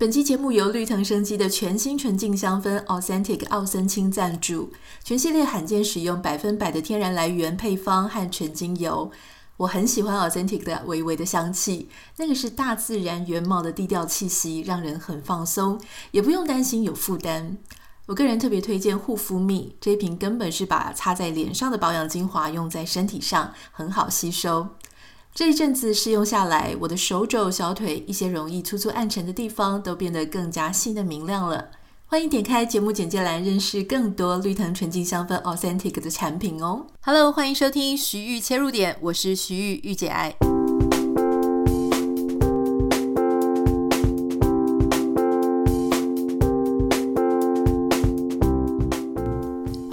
本期节目由绿藤生机的全新纯净香氛 Authentic 奥森清赞助，全系列罕见使用百分百的天然来源配方和纯精油。我很喜欢 Authentic 的微微的香气，那个是大自然原貌的低调气息，让人很放松，也不用担心有负担。我个人特别推荐护肤蜜，这瓶根本是把擦在脸上的保养精华用在身体上，很好吸收。这一阵子试用下来，我的手肘、小腿一些容易粗粗暗沉的地方都变得更加细嫩明亮了。欢迎点开节目简介栏，认识更多绿藤纯净香氛 Authentic 的产品哦。Hello，欢迎收听徐玉切入点，我是徐玉玉姐爱。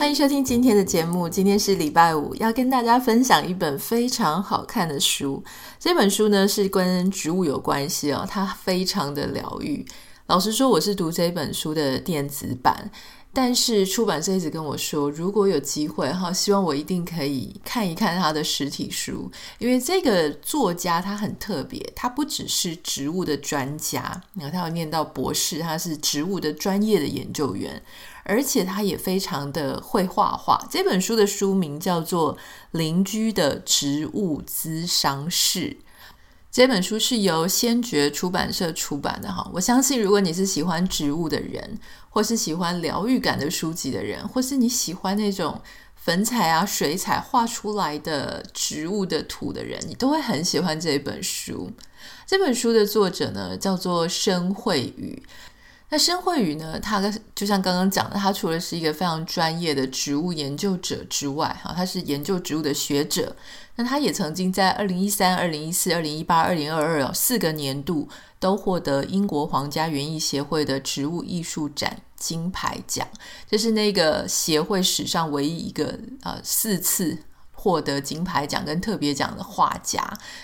欢迎收听今天的节目。今天是礼拜五，要跟大家分享一本非常好看的书。这本书呢是跟植物有关系哦，它非常的疗愈。老实说，我是读这本书的电子版。但是出版社一直跟我说，如果有机会哈，希望我一定可以看一看他的实体书，因为这个作家他很特别，他不只是植物的专家，你看他有念到博士，他是植物的专业的研究员，而且他也非常的会画画。这本书的书名叫做《邻居的植物咨商室》。这本书是由先觉出版社出版的哈，我相信如果你是喜欢植物的人，或是喜欢疗愈感的书籍的人，或是你喜欢那种粉彩啊、水彩画出来的植物的图的人，你都会很喜欢这本书。这本书的作者呢叫做申慧宇。那申慧宇呢，他就像刚刚讲的，他除了是一个非常专业的植物研究者之外，哈，他是研究植物的学者。那他也曾经在二零一三、二零一四、二零一八、二零二二四个年度都获得英国皇家园艺协会的植物艺术展金牌奖，这是那个协会史上唯一一个呃四次获得金牌奖跟特别奖的画家。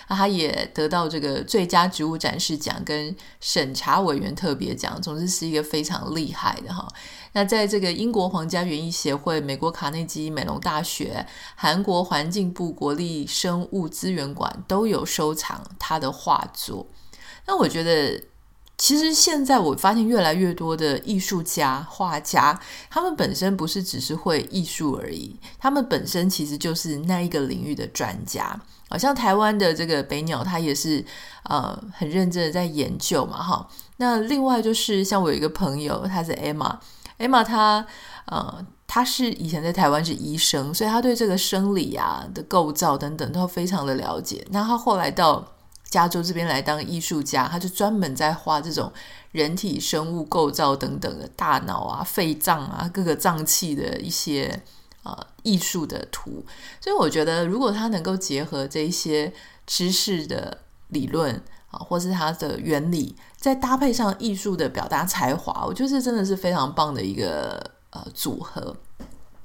那他也得到这个最佳植物展示奖跟审查委员特别奖，总之是一个非常厉害的哈。那在这个英国皇家园艺协会、美国卡内基美隆大学、韩国环境部国立生物资源馆都有收藏他的画作。那我觉得，其实现在我发现越来越多的艺术家、画家，他们本身不是只是会艺术而已，他们本身其实就是那一个领域的专家。好像台湾的这个北鸟，他也是呃很认真的在研究嘛，哈。那另外就是像我有一个朋友，他是 Emma。Emma 她呃，她是以前在台湾是医生，所以她对这个生理啊的构造等等都非常的了解。那她后来到加州这边来当艺术家，他就专门在画这种人体生物构造等等的大脑啊、肺脏啊、各个脏器的一些呃艺术的图。所以我觉得，如果他能够结合这一些知识的理论啊，或是它的原理。再搭配上艺术的表达才华，我觉得这真的是非常棒的一个呃组合。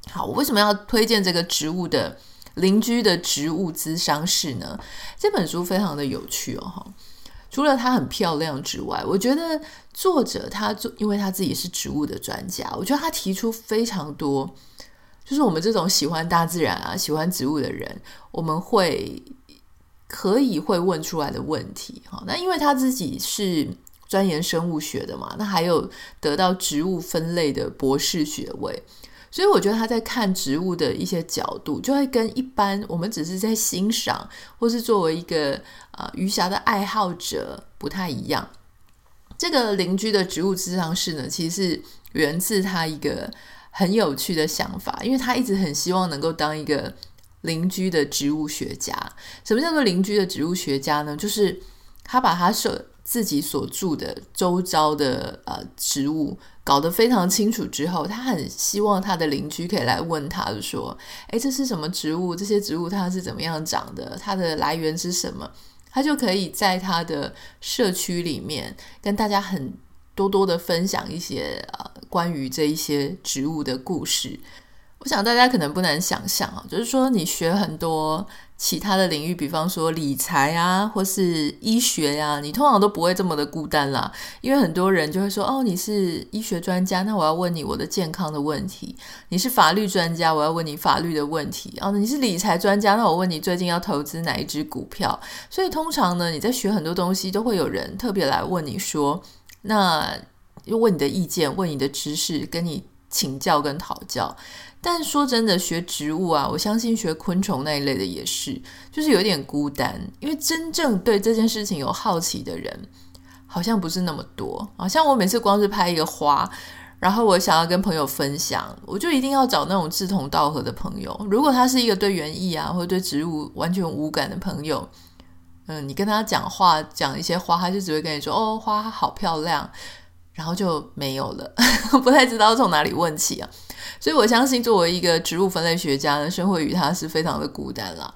好，我为什么要推荐这个植物的邻居的植物咨商室呢？这本书非常的有趣哦，除了它很漂亮之外，我觉得作者他做，因为他自己是植物的专家，我觉得他提出非常多，就是我们这种喜欢大自然啊、喜欢植物的人，我们会可以会问出来的问题。哈，那因为他自己是。钻研生物学的嘛，那还有得到植物分类的博士学位，所以我觉得他在看植物的一些角度，就会跟一般我们只是在欣赏，或是作为一个啊、呃、鱼虾的爱好者不太一样。这个邻居的植物智商室呢，其实是源自他一个很有趣的想法，因为他一直很希望能够当一个邻居的植物学家。什么叫做邻居的植物学家呢？就是他把他设自己所住的周遭的呃植物搞得非常清楚之后，他很希望他的邻居可以来问他，说：“诶，这是什么植物？这些植物它是怎么样长的？它的来源是什么？”他就可以在他的社区里面跟大家很多多的分享一些呃关于这一些植物的故事。我想大家可能不难想象啊，就是说你学很多其他的领域，比方说理财啊，或是医学呀、你通常都不会这么的孤单啦。因为很多人就会说，哦，你是医学专家，那我要问你我的健康的问题；你是法律专家，我要问你法律的问题；哦，你是理财专家，那我问你最近要投资哪一只股票。所以通常呢，你在学很多东西，都会有人特别来问你说，那又问你的意见，问你的知识，跟你请教跟讨教。但说真的，学植物啊，我相信学昆虫那一类的也是，就是有点孤单，因为真正对这件事情有好奇的人，好像不是那么多。好像我每次光是拍一个花，然后我想要跟朋友分享，我就一定要找那种志同道合的朋友。如果他是一个对园艺啊或者对植物完全无感的朋友，嗯，你跟他讲话讲一些花，他就只会跟你说：“哦，花好漂亮。”然后就没有了，不太知道从哪里问起啊。所以我相信，作为一个植物分类学家呢，申慧宇他是非常的孤单啦。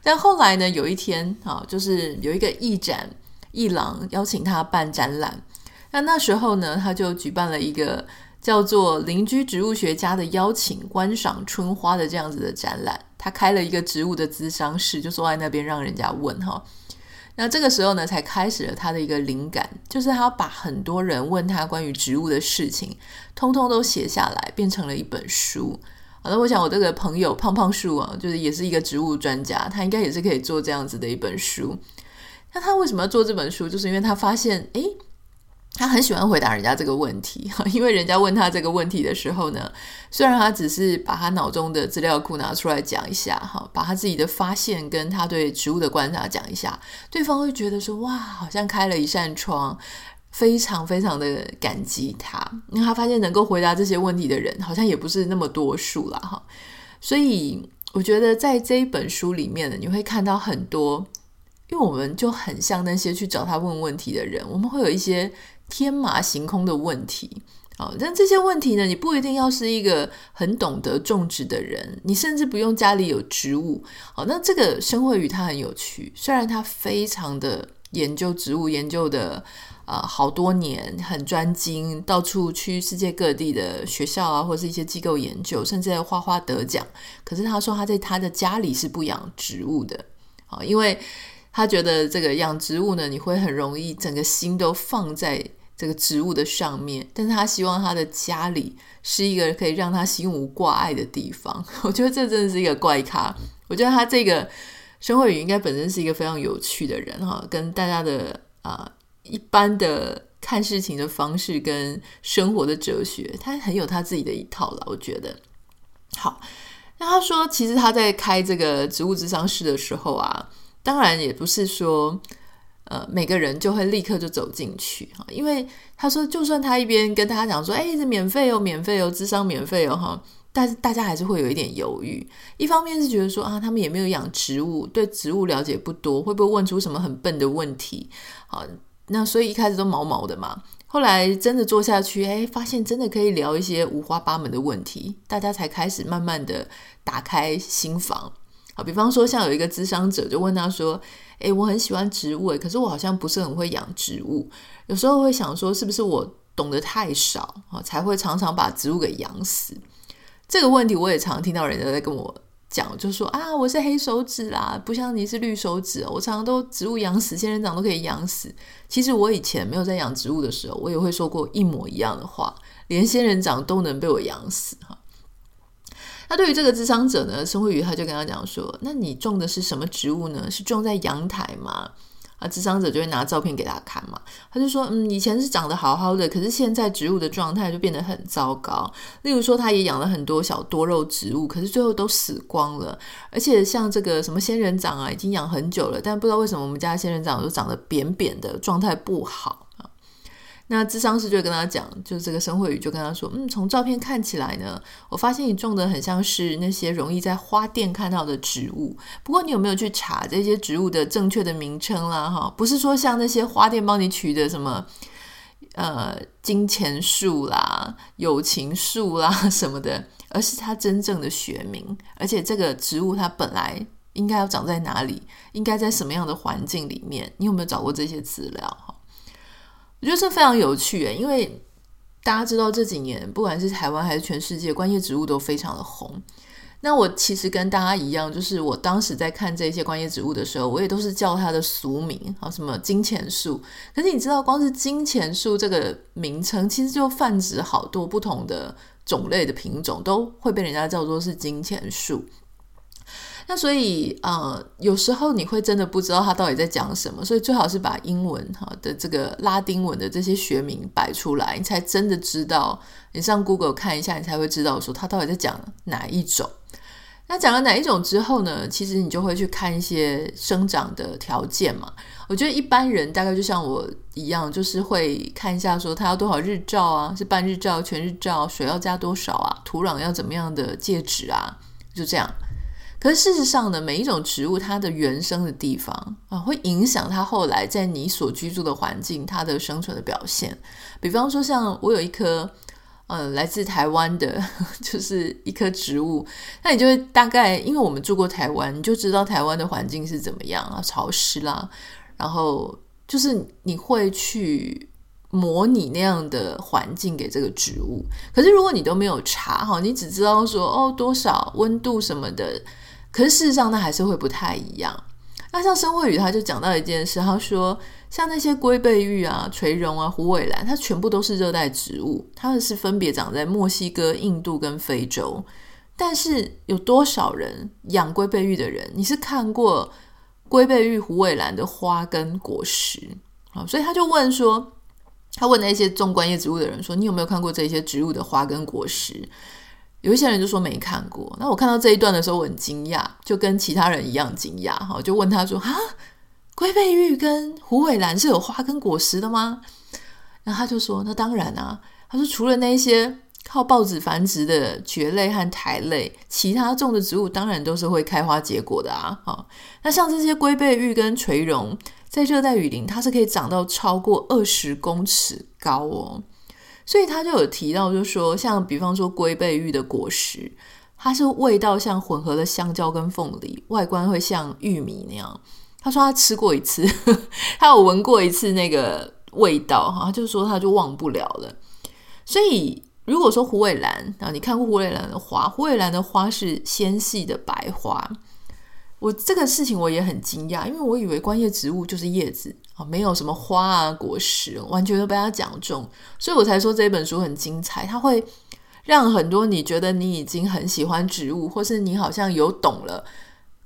但后来呢，有一天啊，就是有一个艺展艺廊邀请他办展览，那那时候呢，他就举办了一个叫做“邻居植物学家”的邀请观赏春花的这样子的展览。他开了一个植物的咨商室，就坐在那边让人家问哈。那这个时候呢，才开始了他的一个灵感，就是他要把很多人问他关于植物的事情，通通都写下来，变成了一本书。好了，我想我这个朋友胖胖树啊，就是也是一个植物专家，他应该也是可以做这样子的一本书。那他为什么要做这本书？就是因为他发现，诶。他很喜欢回答人家这个问题，因为人家问他这个问题的时候呢，虽然他只是把他脑中的资料库拿出来讲一下，哈，把他自己的发现跟他对植物的观察讲一下，对方会觉得说，哇，好像开了一扇窗，非常非常的感激他，因为他发现能够回答这些问题的人，好像也不是那么多数了，哈，所以我觉得在这一本书里面呢，你会看到很多，因为我们就很像那些去找他问问题的人，我们会有一些。天马行空的问题，好，但这些问题呢，你不一定要是一个很懂得种植的人，你甚至不用家里有植物，好，那这个申慧宇他很有趣，虽然他非常的研究植物，研究的啊、呃、好多年，很专精，到处去世界各地的学校啊，或是一些机构研究，甚至在花花得奖，可是他说他在他的家里是不养植物的，好，因为。他觉得这个养植物呢，你会很容易整个心都放在这个植物的上面，但是他希望他的家里是一个可以让他心无挂碍的地方。我觉得这真的是一个怪咖。我觉得他这个申慧宇应该本身是一个非常有趣的人哈，跟大家的啊、一般的看事情的方式跟生活的哲学，他很有他自己的一套了。我觉得好。那他说，其实他在开这个植物智商室的时候啊。当然也不是说，呃，每个人就会立刻就走进去哈，因为他说，就算他一边跟大家讲说，哎，这免费哦，免费哦，智商免费哦，哈，但是大家还是会有一点犹豫。一方面是觉得说啊，他们也没有养植物，对植物了解不多，会不会问出什么很笨的问题？好，那所以一开始都毛毛的嘛。后来真的做下去，哎，发现真的可以聊一些五花八门的问题，大家才开始慢慢的打开心房。好，比方说，像有一个咨商者就问他说：“诶，我很喜欢植物，诶，可是我好像不是很会养植物。有时候会想说，是不是我懂得太少啊，才会常常把植物给养死？”这个问题我也常听到人家在跟我讲，就说：“啊，我是黑手指啦，不像你是绿手指，我常常都植物养死，仙人掌都可以养死。”其实我以前没有在养植物的时候，我也会说过一模一样的话，连仙人掌都能被我养死。那对于这个智商者呢，孙慧宇他就跟他讲说：“那你种的是什么植物呢？是种在阳台吗？”啊，智商者就会拿照片给他看嘛。他就说：“嗯，以前是长得好好的，可是现在植物的状态就变得很糟糕。例如说，他也养了很多小多肉植物，可是最后都死光了。而且像这个什么仙人掌啊，已经养很久了，但不知道为什么我们家仙人掌都长得扁扁的，状态不好。”那智商师就跟他讲，就是这个申慧宇就跟他说，嗯，从照片看起来呢，我发现你种的很像是那些容易在花店看到的植物。不过你有没有去查这些植物的正确的名称啦？哈，不是说像那些花店帮你取的什么呃金钱树啦、友情树啦什么的，而是它真正的学名。而且这个植物它本来应该要长在哪里，应该在什么样的环境里面？你有没有找过这些资料？我觉得这非常有趣诶，因为大家知道这几年不管是台湾还是全世界，观叶植物都非常的红。那我其实跟大家一样，就是我当时在看这些观叶植物的时候，我也都是叫它的俗名啊，什么金钱树。可是你知道，光是金钱树这个名称，其实就泛指好多不同的种类的品种，都会被人家叫做是金钱树。那所以呃，有时候你会真的不知道他到底在讲什么，所以最好是把英文哈的这个拉丁文的这些学名摆出来，你才真的知道。你上 Google 看一下，你才会知道说他到底在讲哪一种。那讲了哪一种之后呢？其实你就会去看一些生长的条件嘛。我觉得一般人大概就像我一样，就是会看一下说它要多少日照啊，是半日照、全日照，水要加多少啊，土壤要怎么样的介质啊，就这样。可是事实上呢，每一种植物它的原生的地方啊，会影响它后来在你所居住的环境它的生存的表现。比方说，像我有一棵。嗯，来自台湾的，就是一棵植物。那你就会大概，因为我们住过台湾，你就知道台湾的环境是怎么样啊，潮湿啦。然后就是你会去模拟那样的环境给这个植物。可是如果你都没有查哈，你只知道说哦多少温度什么的，可是事实上那还是会不太一样。那像生会语他就讲到一件事，他说。像那些龟背芋啊、垂榕啊、虎尾兰，它全部都是热带植物，它们是分别长在墨西哥、印度跟非洲。但是有多少人养龟背芋的人，你是看过龟背芋、虎尾兰的花跟果实啊？所以他就问说，他问那些种观叶植物的人说，你有没有看过这些植物的花跟果实？有一些人就说没看过。那我看到这一段的时候，我很惊讶，就跟其他人一样惊讶哈，就问他说啊。龟背玉跟虎尾兰是有花跟果实的吗？然后他就说：“那当然啊。”他说：“除了那些靠孢子繁殖的蕨类和苔类，其他种的植物当然都是会开花结果的啊。”哈，那像这些龟背玉跟垂榕，在热带雨林，它是可以长到超过二十公尺高哦。所以他就有提到，就说，像比方说龟背芋的果实，它是味道像混合了香蕉跟凤梨，外观会像玉米那样。他说他吃过一次，他有闻过一次那个味道哈，他就说他就忘不了了。所以如果说虎尾兰啊，你看过虎尾兰的花，虎尾兰的花是纤细的白花。我这个事情我也很惊讶，因为我以为观叶植物就是叶子啊，没有什么花啊果实，完全都被他讲中，所以我才说这本书很精彩。它会让很多你觉得你已经很喜欢植物，或是你好像有懂了。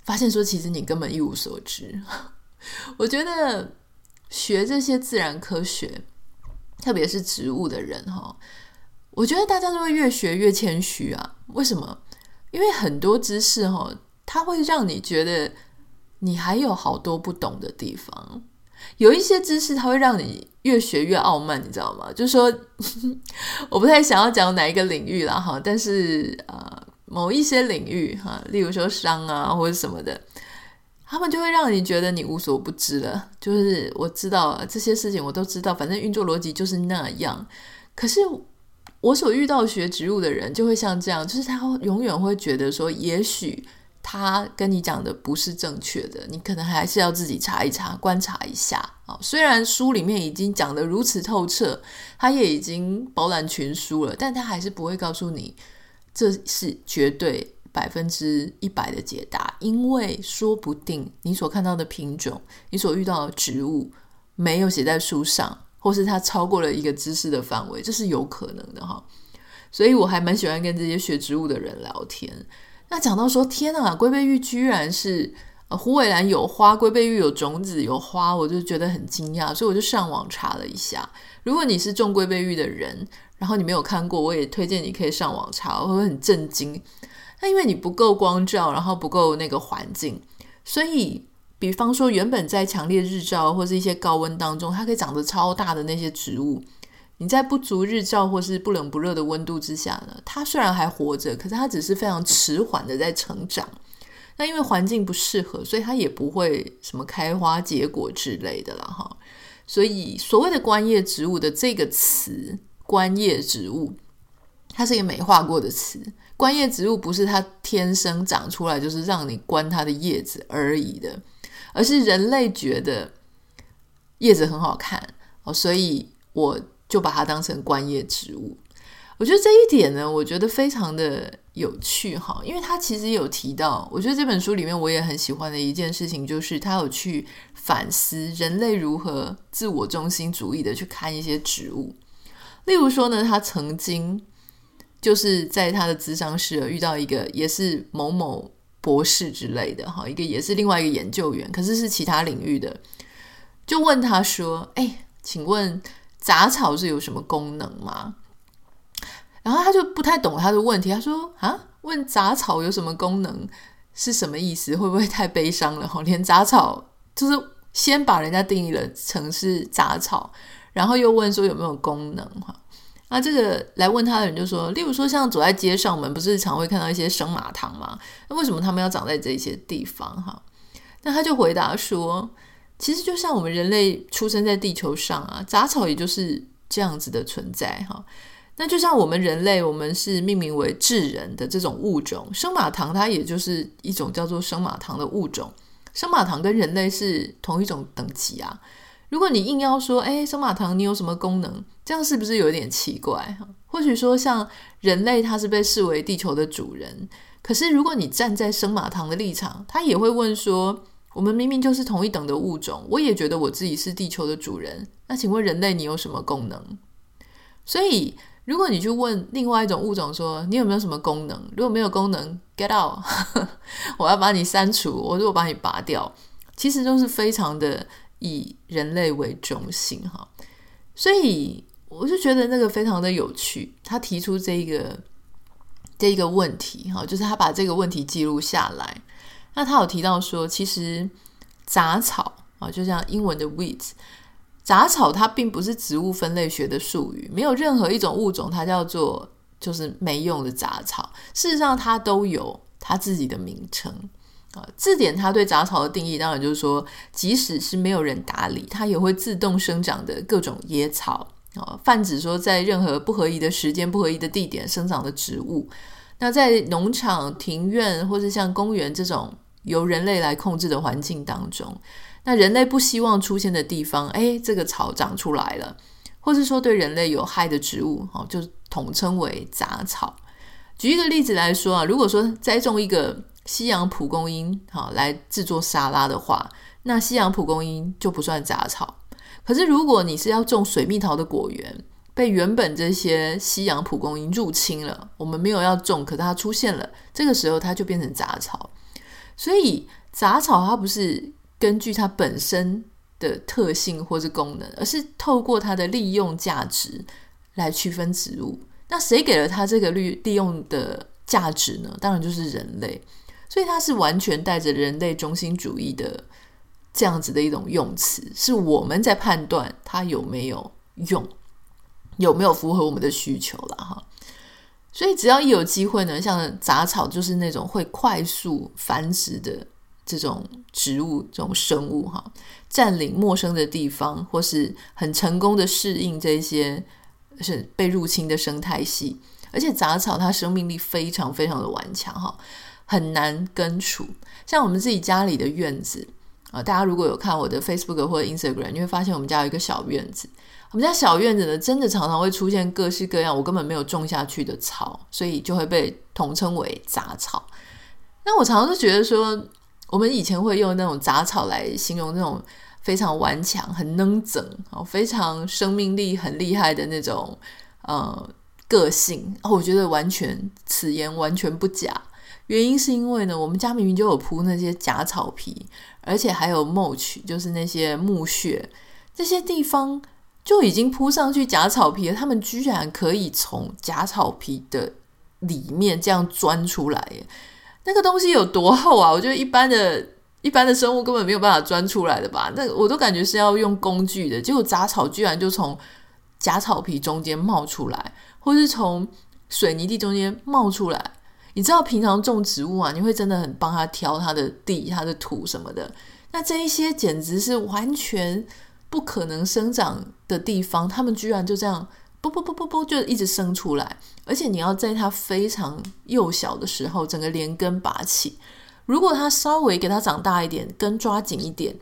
发现说，其实你根本一无所知。我觉得学这些自然科学，特别是植物的人哈，我觉得大家都会越学越谦虚啊。为什么？因为很多知识哈，它会让你觉得你还有好多不懂的地方。有一些知识，它会让你越学越傲慢，你知道吗？就是说，我不太想要讲哪一个领域啦哈，但是啊。某一些领域哈，例如说商啊或者什么的，他们就会让你觉得你无所不知了。就是我知道这些事情，我都知道，反正运作逻辑就是那样。可是我所遇到学植物的人，就会像这样，就是他永远会觉得说，也许他跟你讲的不是正确的，你可能还是要自己查一查，观察一下啊。虽然书里面已经讲得如此透彻，他也已经饱览群书了，但他还是不会告诉你。这是绝对百分之一百的解答，因为说不定你所看到的品种，你所遇到的植物没有写在书上，或是它超过了一个知识的范围，这是有可能的哈。所以我还蛮喜欢跟这些学植物的人聊天。那讲到说，天啊，龟背玉居然是呃虎尾兰有花，龟背玉有种子有花，我就觉得很惊讶，所以我就上网查了一下。如果你是种龟背玉的人，然后你没有看过，我也推荐你可以上网查，我会很震惊。那因为你不够光照，然后不够那个环境，所以比方说原本在强烈日照或是一些高温当中，它可以长得超大的那些植物，你在不足日照或是不冷不热的温度之下呢，它虽然还活着，可是它只是非常迟缓的在成长。那因为环境不适合，所以它也不会什么开花结果之类的了哈。所以所谓的观叶植物的这个词。观叶植物，它是一个美化过的词。观叶植物不是它天生长出来就是让你观它的叶子而已的，而是人类觉得叶子很好看哦，所以我就把它当成观叶植物。我觉得这一点呢，我觉得非常的有趣哈，因为他其实有提到，我觉得这本书里面我也很喜欢的一件事情，就是他有去反思人类如何自我中心主义的去看一些植物。例如说呢，他曾经就是在他的咨商室遇到一个也是某某博士之类的哈，一个也是另外一个研究员，可是是其他领域的，就问他说：“哎，请问杂草是有什么功能吗？”然后他就不太懂他的问题，他说：“啊，问杂草有什么功能是什么意思？会不会太悲伤了？哈，连杂草就是先把人家定义了成是杂草，然后又问说有没有功能？哈。”那这个来问他的人就说，例如说像走在街上，我们不是常会看到一些生马塘吗？那为什么他们要长在这些地方？哈，那他就回答说，其实就像我们人类出生在地球上啊，杂草也就是这样子的存在哈。那就像我们人类，我们是命名为智人的这种物种，生马塘它也就是一种叫做生马塘的物种，生马塘跟人类是同一种等级啊。如果你硬要说，哎，生马塘你有什么功能？这样是不是有点奇怪哈？或许说，像人类，它是被视为地球的主人。可是，如果你站在生马塘的立场，他也会问说：我们明明就是同一等的物种，我也觉得我自己是地球的主人。那请问人类，你有什么功能？所以，如果你去问另外一种物种说：你有没有什么功能？如果没有功能，get out，我要把你删除，我如果把你拔掉，其实都是非常的。以人类为中心，哈，所以我就觉得那个非常的有趣。他提出这一个这一个问题，哈，就是他把这个问题记录下来。那他有提到说，其实杂草啊，就像英文的 weeds，杂草它并不是植物分类学的术语，没有任何一种物种它叫做就是没用的杂草。事实上，它都有它自己的名称。啊，字典它对杂草的定义，当然就是说，即使是没有人打理，它也会自动生长的各种野草啊，泛指说在任何不合宜的时间、不合宜的地点生长的植物。那在农场、庭院，或是像公园这种由人类来控制的环境当中，那人类不希望出现的地方，哎，这个草长出来了，或是说对人类有害的植物，哦，就统称为杂草。举一个例子来说啊，如果说栽种一个。西洋蒲公英，好，来制作沙拉的话，那西洋蒲公英就不算杂草。可是如果你是要种水蜜桃的果园，被原本这些西洋蒲公英入侵了，我们没有要种，可是它出现了，这个时候它就变成杂草。所以杂草它不是根据它本身的特性或是功能，而是透过它的利用价值来区分植物。那谁给了它这个利利用的价值呢？当然就是人类。所以它是完全带着人类中心主义的这样子的一种用词，是我们在判断它有没有用，有没有符合我们的需求了哈。所以只要一有机会呢，像杂草就是那种会快速繁殖的这种植物、这种生物哈，占领陌生的地方，或是很成功的适应这些是被入侵的生态系，而且杂草它生命力非常非常的顽强哈。很难根除，像我们自己家里的院子啊，大家如果有看我的 Facebook 或者 Instagram，你会发现我们家有一个小院子。我们家小院子呢，真的常常会出现各式各样我根本没有种下去的草，所以就会被统称为杂草。那我常常都觉得说，我们以前会用那种杂草来形容那种非常顽强、很能整、哦非常生命力很厉害的那种呃个性。哦，我觉得完全此言完全不假。原因是因为呢，我们家明明就有铺那些假草皮，而且还有 mulch，就是那些木屑，这些地方就已经铺上去假草皮了。他们居然可以从假草皮的里面这样钻出来耶，那个东西有多厚啊？我觉得一般的、一般的生物根本没有办法钻出来的吧？那我都感觉是要用工具的，结果杂草居然就从假草皮中间冒出来，或是从水泥地中间冒出来。你知道平常种植物啊，你会真的很帮他挑他的地、他的土什么的。那这一些简直是完全不可能生长的地方，他们居然就这样不不不不不就一直生出来。而且你要在它非常幼小的时候，整个连根拔起。如果它稍微给它长大一点，根抓紧一点，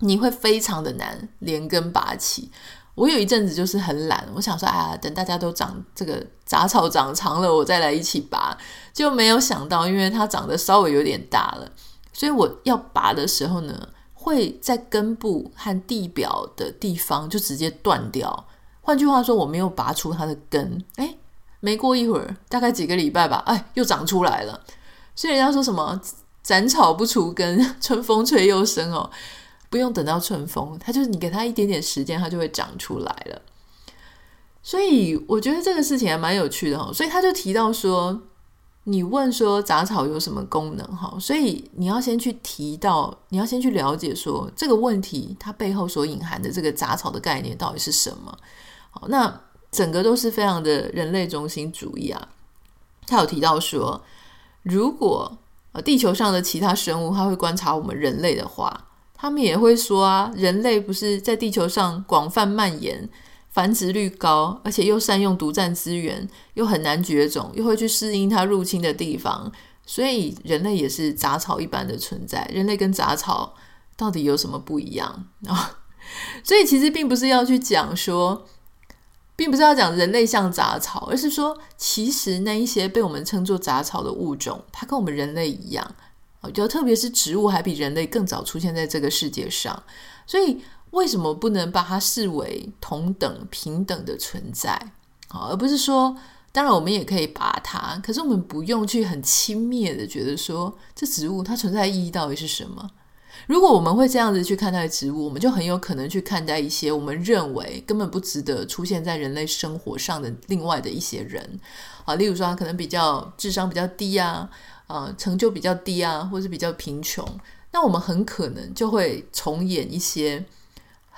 你会非常的难连根拔起。我有一阵子就是很懒，我想说，啊，等大家都长这个杂草长长了，我再来一起拔。就没有想到，因为它长得稍微有点大了，所以我要拔的时候呢，会在根部和地表的地方就直接断掉。换句话说，我没有拔出它的根，哎，没过一会儿，大概几个礼拜吧，哎，又长出来了。所以人家说什么斩草不除根，春风吹又生哦，不用等到春风，它就是你给它一点点时间，它就会长出来了。所以我觉得这个事情还蛮有趣的哈。所以他就提到说，你问说杂草有什么功能哈？所以你要先去提到，你要先去了解说这个问题它背后所隐含的这个杂草的概念到底是什么。好，那整个都是非常的人类中心主义啊。他有提到说，如果呃地球上的其他生物他会观察我们人类的话，他们也会说啊，人类不是在地球上广泛蔓延。繁殖率高，而且又善用独占资源，又很难绝种，又会去适应它入侵的地方，所以人类也是杂草一般的存在。人类跟杂草到底有什么不一样啊？所以其实并不是要去讲说，并不是要讲人类像杂草，而是说，其实那一些被我们称作杂草的物种，它跟我们人类一样，就特别是植物，还比人类更早出现在这个世界上，所以。为什么不能把它视为同等平等的存在？好而不是说，当然我们也可以拔它，可是我们不用去很轻蔑的觉得说，这植物它存在的意义到底是什么？如果我们会这样子去看待植物，我们就很有可能去看待一些我们认为根本不值得出现在人类生活上的另外的一些人啊，例如说他可能比较智商比较低啊，啊，成就比较低啊，或是比较贫穷，那我们很可能就会重演一些。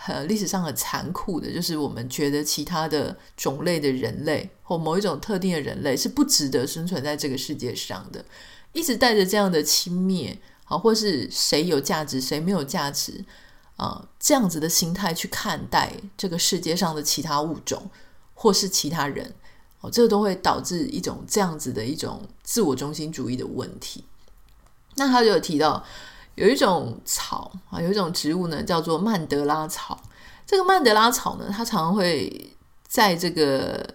呃，历史上很残酷的，就是我们觉得其他的种类的人类或某一种特定的人类是不值得生存在这个世界上的，一直带着这样的轻蔑啊，或是谁有价值谁没有价值啊，这样子的心态去看待这个世界上的其他物种或是其他人，哦，这个都会导致一种这样子的一种自我中心主义的问题。那他就有提到。有一种草啊，有一种植物呢，叫做曼德拉草。这个曼德拉草呢，它常常会在这个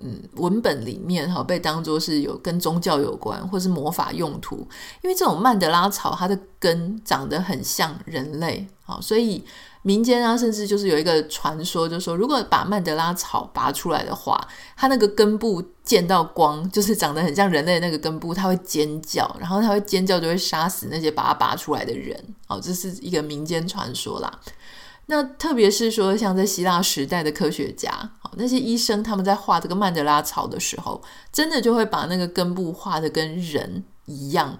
嗯文本里面哈，被当作是有跟宗教有关，或是魔法用途。因为这种曼德拉草，它的根长得很像人类，好，所以。民间啊，甚至就是有一个传说，就说，如果把曼德拉草拔出来的话，它那个根部见到光，就是长得很像人类的那个根部，它会尖叫，然后它会尖叫，就会杀死那些把它拔出来的人。哦，这是一个民间传说啦。那特别是说，像在希腊时代的科学家，哦，那些医生他们在画这个曼德拉草的时候，真的就会把那个根部画得跟人一样。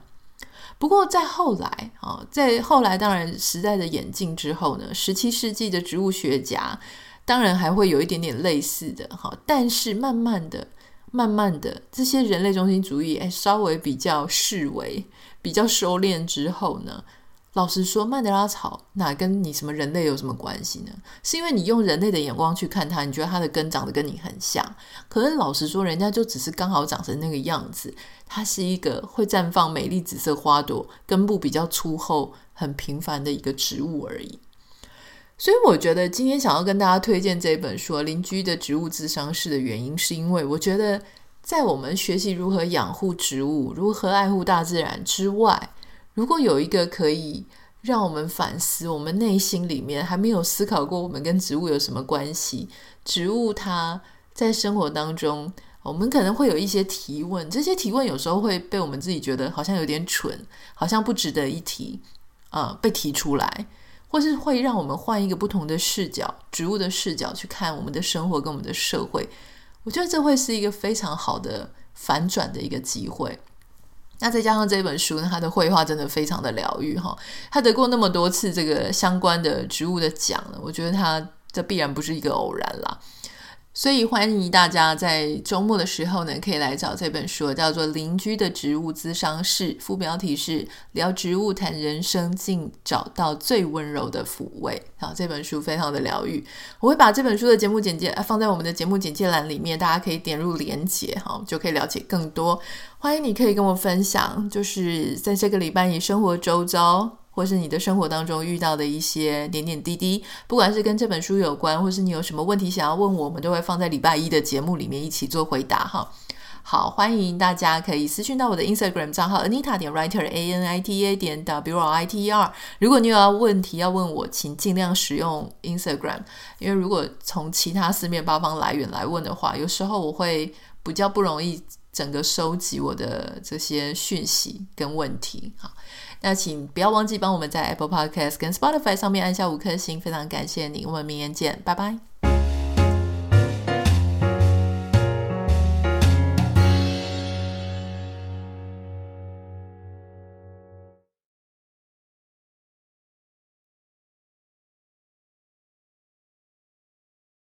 不过在后来啊，在后来，当然时代的演进之后呢，十七世纪的植物学家当然还会有一点点类似的哈，但是慢慢的、慢慢的，这些人类中心主义哎，稍微比较式微、比较收敛之后呢。老实说，曼德拉草哪跟你什么人类有什么关系呢？是因为你用人类的眼光去看它，你觉得它的根长得跟你很像。可是老实说，人家就只是刚好长成那个样子。它是一个会绽放美丽紫色花朵、根部比较粗厚、很平凡的一个植物而已。所以，我觉得今天想要跟大家推荐这本书《邻居的植物智商室》的原因，是因为我觉得在我们学习如何养护植物、如何爱护大自然之外，如果有一个可以让我们反思，我们内心里面还没有思考过，我们跟植物有什么关系？植物它在生活当中，我们可能会有一些提问，这些提问有时候会被我们自己觉得好像有点蠢，好像不值得一提啊、呃，被提出来，或是会让我们换一个不同的视角，植物的视角去看我们的生活跟我们的社会。我觉得这会是一个非常好的反转的一个机会。那再加上这本书呢，他的绘画真的非常的疗愈哈，他得过那么多次这个相关的植物的奖，我觉得他这必然不是一个偶然啦。所以欢迎大家在周末的时候呢，可以来找这本书，叫做《邻居的植物咨商室》，副标题是“聊植物谈人生，竟找到最温柔的抚慰”。好，这本书非常的疗愈。我会把这本书的节目简介放在我们的节目简介栏里面，大家可以点入连结，好，就可以了解更多。欢迎你可以跟我分享，就是在这个礼拜你生活周遭。或是你的生活当中遇到的一些点点滴滴，不管是跟这本书有关，或是你有什么问题想要问我，我们都会放在礼拜一的节目里面一起做回答哈。好，欢迎大家可以私讯到我的 Instagram 账号 Anita 点 Writer A N I T A 点 W R I T E R。如果你有要问题要问我，请尽量使用 Instagram，因为如果从其他四面八方来源来问的话，有时候我会比较不容易整个收集我的这些讯息跟问题哈。那请不要忘记帮我们在 Apple Podcast 跟 Spotify 上面按下五颗星，非常感谢你。我们明年见，拜拜。